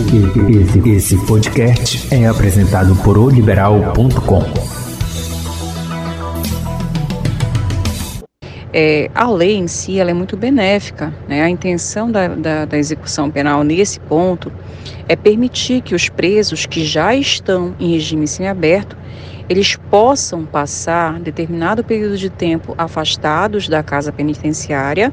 Esse, esse podcast é apresentado por oliberal.com. É, a lei em si ela é muito benéfica. Né? A intenção da, da, da, execução penal nesse ponto é permitir que os presos que já estão em regime semiaberto eles possam passar determinado período de tempo afastados da casa penitenciária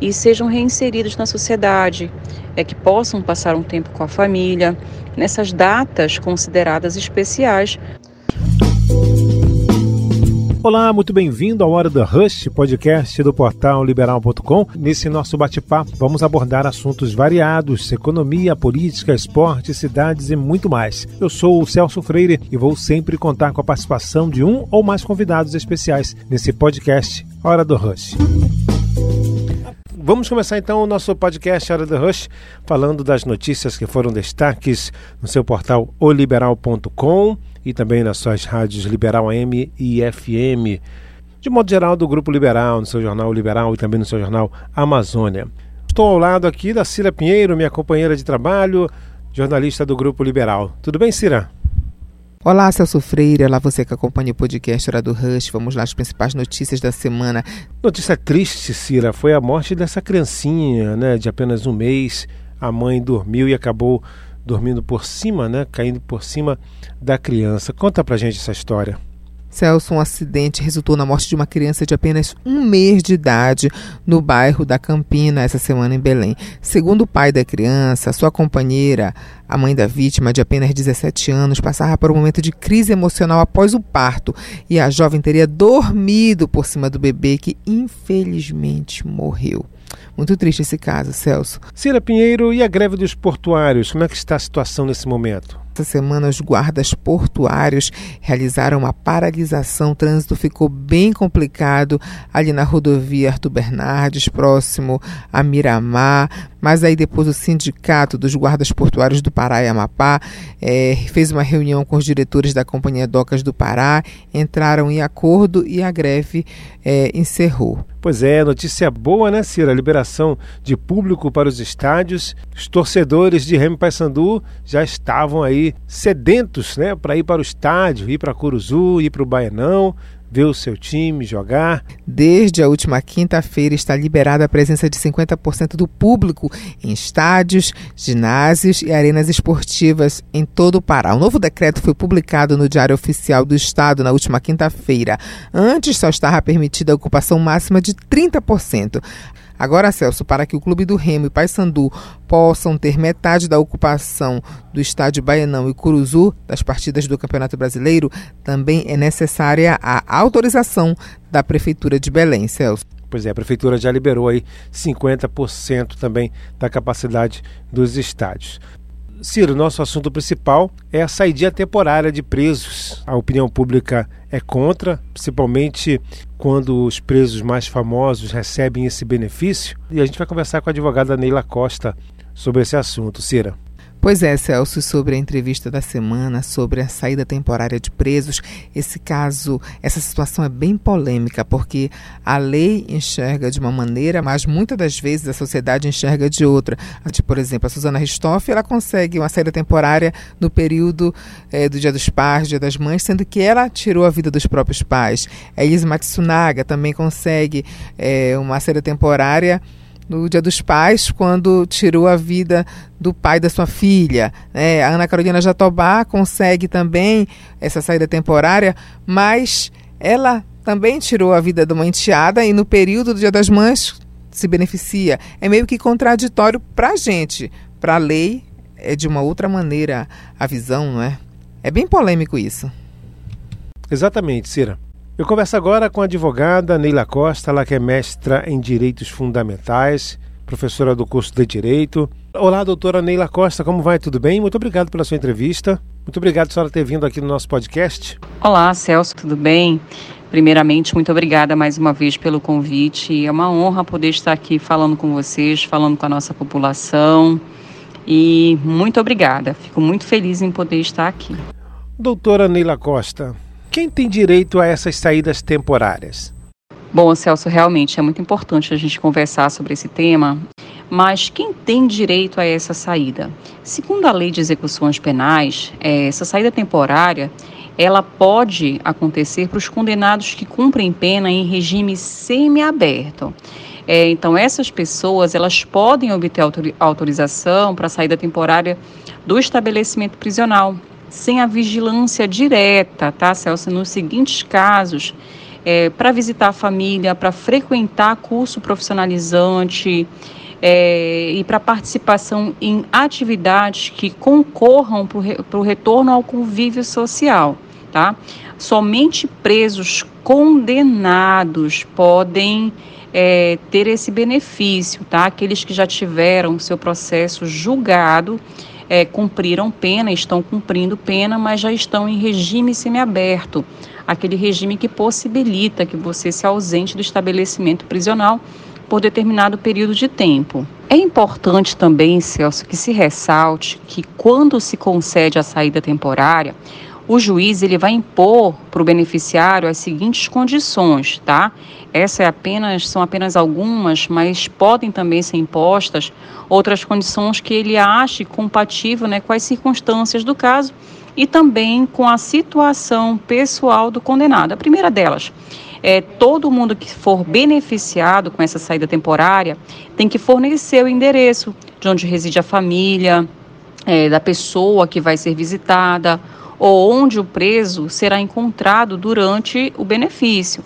e sejam reinseridos na sociedade, é que possam passar um tempo com a família nessas datas consideradas especiais. Olá, muito bem-vindo ao Hora do Rush, podcast do portal liberal.com. Nesse nosso bate-papo, vamos abordar assuntos variados: economia, política, esporte, cidades e muito mais. Eu sou o Celso Freire e vou sempre contar com a participação de um ou mais convidados especiais nesse podcast Hora do Rush. Vamos começar então o nosso podcast Hora do Rush, falando das notícias que foram destaques no seu portal oliberal.com e também nas suas rádios Liberal AM e FM. De modo geral, do Grupo Liberal, no seu jornal Liberal e também no seu jornal Amazônia. Estou ao lado aqui da Cira Pinheiro, minha companheira de trabalho, jornalista do Grupo Liberal. Tudo bem, Cira? Olá, Celso Freire. Olá, você que acompanha o podcast Hora do Rush. Vamos lá, as principais notícias da semana. Notícia triste, Cira, foi a morte dessa criancinha, né, de apenas um mês. A mãe dormiu e acabou dormindo por cima, né, caindo por cima da criança. Conta pra gente essa história. Celso, um acidente resultou na morte de uma criança de apenas um mês de idade no bairro da Campina essa semana em Belém. Segundo o pai da criança, sua companheira, a mãe da vítima, de apenas 17 anos, passava por um momento de crise emocional após o parto e a jovem teria dormido por cima do bebê que infelizmente morreu. Muito triste esse caso, Celso. Cira Pinheiro, e a greve dos portuários? Como é que está a situação nesse momento? Essa semana, os guardas portuários realizaram uma paralisação. O trânsito ficou bem complicado ali na rodovia Arthur Bernardes, próximo a Miramar. Mas aí depois o sindicato dos guardas portuários do Pará e Amapá é, fez uma reunião com os diretores da Companhia Docas do Pará, entraram em acordo e a greve é, encerrou. Pois é, notícia boa, né, Cira? A liberação de público para os estádios. Os torcedores de Remy Paysandu já estavam aí sedentos, né, para ir para o estádio, ir para Curuzu, ir para o Baianão, ver o seu time jogar. Desde a última quinta-feira está liberada a presença de 50% do público em estádios, ginásios e arenas esportivas em todo o Pará. O novo decreto foi publicado no Diário Oficial do Estado na última quinta-feira. Antes só estava permitida a ocupação máxima de 30%. Agora, Celso, para que o Clube do Remo e Paysandu possam ter metade da ocupação do estádio Baianão e Curuzu das partidas do Campeonato Brasileiro, também é necessária a autorização da Prefeitura de Belém, Celso. Pois é, a prefeitura já liberou aí 50% também da capacidade dos estádios. Ciro, nosso assunto principal é a saída temporária de presos. A opinião pública é contra, principalmente quando os presos mais famosos recebem esse benefício. E a gente vai conversar com a advogada Neila Costa sobre esse assunto. Cira. Pois é, Celso, sobre a entrevista da semana, sobre a saída temporária de presos, esse caso, essa situação é bem polêmica, porque a lei enxerga de uma maneira, mas muitas das vezes a sociedade enxerga de outra. Por exemplo, a Suzana Ristoff, ela consegue uma saída temporária no período é, do Dia dos Pais, Dia das Mães, sendo que ela tirou a vida dos próprios pais. A Elisa Matsunaga também consegue é, uma saída temporária no Dia dos Pais, quando tirou a vida do pai da sua filha. Né? A Ana Carolina Jatobá consegue também essa saída temporária, mas ela também tirou a vida de uma enteada e no período do Dia das Mães se beneficia. É meio que contraditório para a gente. Para a lei, é de uma outra maneira a visão, não é? É bem polêmico isso. Exatamente, Cira. Eu converso agora com a advogada Neila Costa, ela que é mestra em Direitos Fundamentais, professora do curso de Direito. Olá, doutora Neila Costa, como vai? Tudo bem? Muito obrigado pela sua entrevista. Muito obrigado, senhora, ter vindo aqui no nosso podcast. Olá, Celso, tudo bem? Primeiramente, muito obrigada mais uma vez pelo convite. É uma honra poder estar aqui falando com vocês, falando com a nossa população. E muito obrigada. Fico muito feliz em poder estar aqui. Doutora Neila Costa, quem tem direito a essas saídas temporárias? Bom, Celso, realmente é muito importante a gente conversar sobre esse tema, Mas quem tem direito a essa saída? Segundo a Lei de Execuções Penais, é, essa saída temporária ela pode acontecer para os condenados que cumprem pena em regime semiaberto. É, então, essas pessoas elas podem obter autorização para saída temporária do estabelecimento prisional, sem a vigilância direta, tá, Celso? Nos seguintes casos, é, para visitar a família, para frequentar curso profissionalizante é, e para participação em atividades que concorram para o retorno ao convívio social tá? Somente presos condenados podem é, ter esse benefício, tá? Aqueles que já tiveram seu processo julgado, é, cumpriram pena, estão cumprindo pena, mas já estão em regime semiaberto, aquele regime que possibilita que você se ausente do estabelecimento prisional por determinado período de tempo. É importante também, Celso, que se ressalte que quando se concede a saída temporária, o juiz ele vai impor para o beneficiário as seguintes condições, tá? Essa é apenas são apenas algumas, mas podem também ser impostas outras condições que ele ache compatível, né, com as circunstâncias do caso e também com a situação pessoal do condenado. A primeira delas é todo mundo que for beneficiado com essa saída temporária tem que fornecer o endereço de onde reside a família, é, da pessoa que vai ser visitada ou onde o preso será encontrado durante o benefício.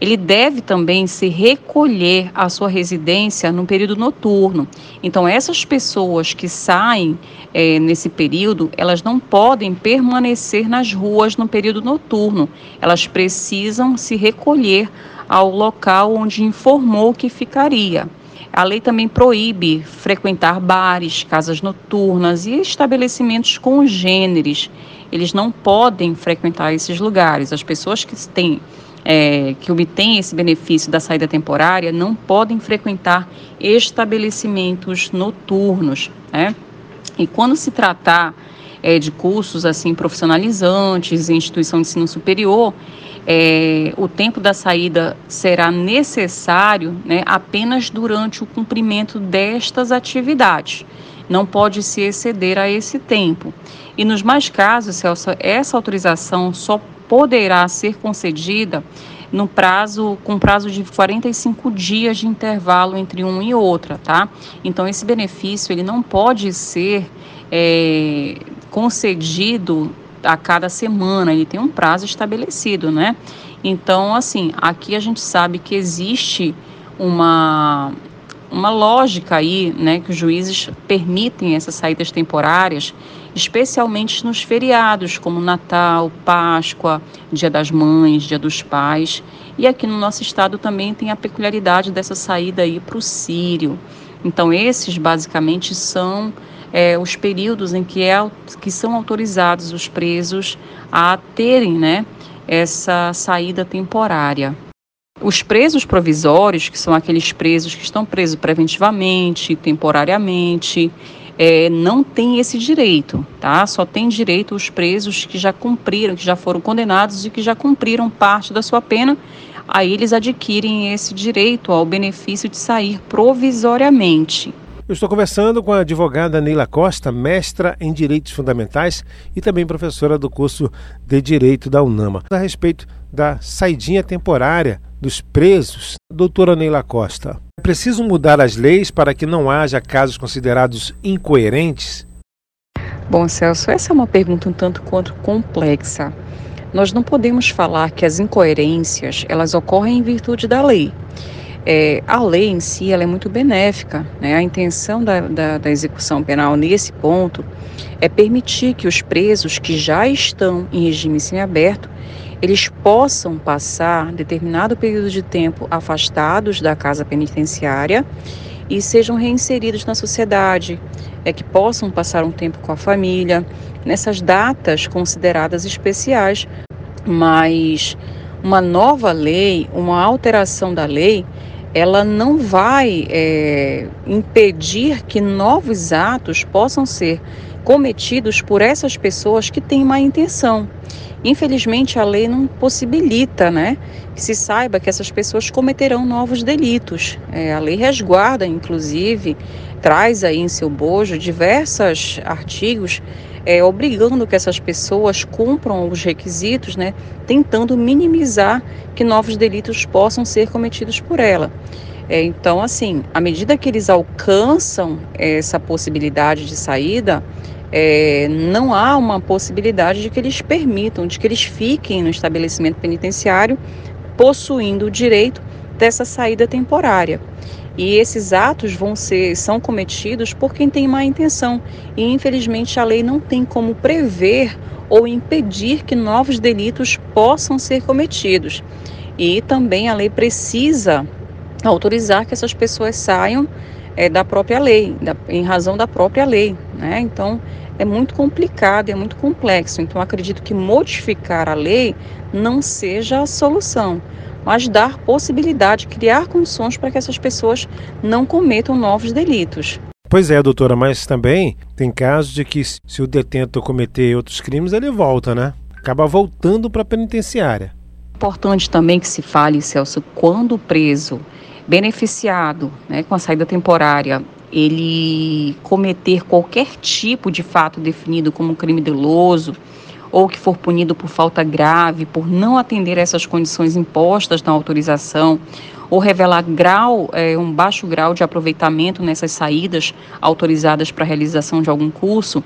Ele deve também se recolher à sua residência no período noturno. Então, essas pessoas que saem é, nesse período, elas não podem permanecer nas ruas no período noturno. Elas precisam se recolher ao local onde informou que ficaria. A lei também proíbe frequentar bares, casas noturnas e estabelecimentos congêneres eles não podem frequentar esses lugares. As pessoas que têm é, que obtêm esse benefício da saída temporária não podem frequentar estabelecimentos noturnos, né? E quando se tratar é, de cursos assim profissionalizantes em instituição de ensino superior, é, o tempo da saída será necessário né, apenas durante o cumprimento destas atividades. Não pode se exceder a esse tempo. E nos mais casos, Celso, essa autorização só poderá ser concedida no prazo com prazo de 45 dias de intervalo entre um e outra, tá? Então esse benefício ele não pode ser é, concedido a cada semana, ele tem um prazo estabelecido, né? Então assim, aqui a gente sabe que existe uma uma lógica aí, né, que os juízes permitem essas saídas temporárias, especialmente nos feriados como Natal, Páscoa, Dia das Mães, Dia dos Pais. E aqui no nosso estado também tem a peculiaridade dessa saída aí para o Sírio. Então esses basicamente são é, os períodos em que, é, que são autorizados os presos a terem, né, essa saída temporária. Os presos provisórios, que são aqueles presos que estão presos preventivamente, temporariamente, é, não têm esse direito, tá? Só tem direito os presos que já cumpriram, que já foram condenados e que já cumpriram parte da sua pena. Aí eles adquirem esse direito ao benefício de sair provisoriamente. Eu estou conversando com a advogada Neila Costa, mestra em Direitos Fundamentais e também professora do curso de Direito da UNAMA, a respeito da saidinha temporária dos presos, doutora Neila Costa. É preciso mudar as leis para que não haja casos considerados incoerentes? Bom, Celso, essa é uma pergunta um tanto quanto complexa. Nós não podemos falar que as incoerências elas ocorrem em virtude da lei. É, a lei em si ela é muito benéfica. Né? A intenção da, da, da execução penal nesse ponto é permitir que os presos que já estão em regime semiaberto eles possam passar determinado período de tempo afastados da casa penitenciária e sejam reinseridos na sociedade, é que possam passar um tempo com a família nessas datas consideradas especiais, mas uma nova lei, uma alteração da lei, ela não vai é, impedir que novos atos possam ser cometidos por essas pessoas que têm má intenção. Infelizmente, a lei não possibilita né, que se saiba que essas pessoas cometerão novos delitos. É, a lei resguarda, inclusive, traz aí em seu bojo diversos artigos é, obrigando que essas pessoas cumpram os requisitos, né, tentando minimizar que novos delitos possam ser cometidos por ela. É, então, assim, à medida que eles alcançam essa possibilidade de saída, é, não há uma possibilidade de que eles permitam, de que eles fiquem no estabelecimento penitenciário possuindo o direito dessa saída temporária. E esses atos vão ser são cometidos por quem tem má intenção. E infelizmente a lei não tem como prever ou impedir que novos delitos possam ser cometidos. E também a lei precisa autorizar que essas pessoas saiam é, da própria lei, da, em razão da própria lei. Né? Então, é muito complicado, é muito complexo. Então, acredito que modificar a lei não seja a solução, mas dar possibilidade, criar condições para que essas pessoas não cometam novos delitos. Pois é, doutora, mas também tem casos de que se o detento cometer outros crimes, ele volta, né? Acaba voltando para a penitenciária. Importante também que se fale, Celso, quando o preso beneficiado né, com a saída temporária ele cometer qualquer tipo de fato definido como crime doloso ou que for punido por falta grave, por não atender a essas condições impostas na autorização, ou revelar grau, é, um baixo grau de aproveitamento nessas saídas autorizadas para a realização de algum curso,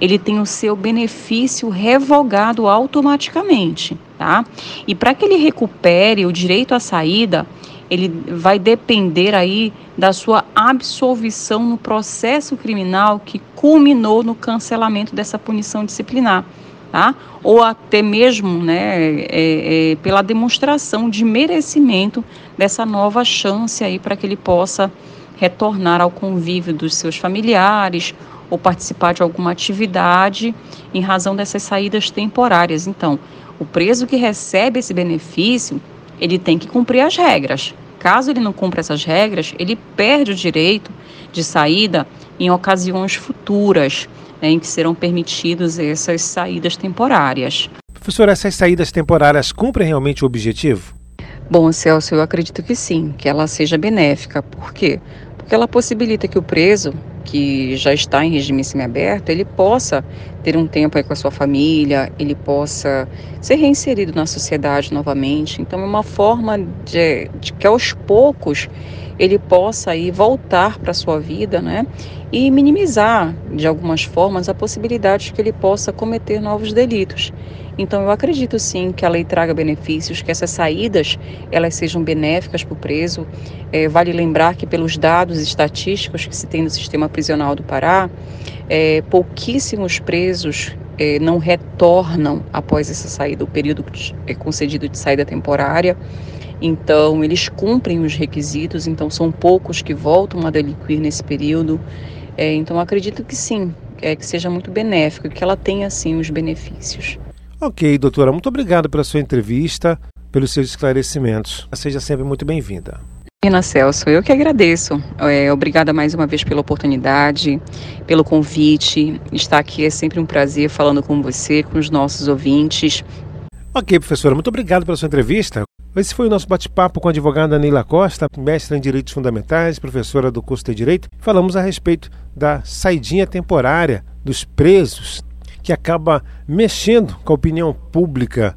ele tem o seu benefício revogado automaticamente, tá? E para que ele recupere o direito à saída, ele vai depender aí da sua absolvição no processo criminal que culminou no cancelamento dessa punição disciplinar. Tá? Ou até mesmo né, é, é, pela demonstração de merecimento dessa nova chance aí para que ele possa retornar ao convívio dos seus familiares ou participar de alguma atividade em razão dessas saídas temporárias. Então, o preso que recebe esse benefício, ele tem que cumprir as regras. Caso ele não cumpra essas regras, ele perde o direito de saída em ocasiões futuras, né, em que serão permitidas essas saídas temporárias. Professor, essas saídas temporárias cumprem realmente o objetivo? Bom, Celso, eu acredito que sim, que ela seja benéfica. Por quê? Porque ela possibilita que o preso que já está em regime semiaberto, ele possa ter um tempo aí com a sua família, ele possa ser reinserido na sociedade novamente. Então é uma forma de, de que aos poucos ele possa aí voltar para a sua vida, né? E minimizar de algumas formas a possibilidade de que ele possa cometer novos delitos. Então eu acredito sim que a lei traga benefícios, que essas saídas elas sejam benéficas para o preso. É, vale lembrar que pelos dados estatísticos que se tem no sistema prisional do Pará, é, pouquíssimos presos é, não retornam após essa saída, o período é concedido de saída temporária. Então, eles cumprem os requisitos, então são poucos que voltam a delinquir nesse período. É, então, acredito que sim, é, que seja muito benéfico, que ela tenha, sim, os benefícios. Ok, doutora, muito obrigado pela sua entrevista, pelos seus esclarecimentos. Seja sempre muito bem-vinda. Ana Celso, eu que agradeço. É, obrigada mais uma vez pela oportunidade, pelo convite. Estar aqui é sempre um prazer falando com você, com os nossos ouvintes. Ok, professora, muito obrigado pela sua entrevista. Esse foi o nosso bate-papo com a advogada Neila Costa, mestre em Direitos Fundamentais, professora do curso de Direito. Falamos a respeito da saidinha temporária dos presos que acaba mexendo com a opinião pública.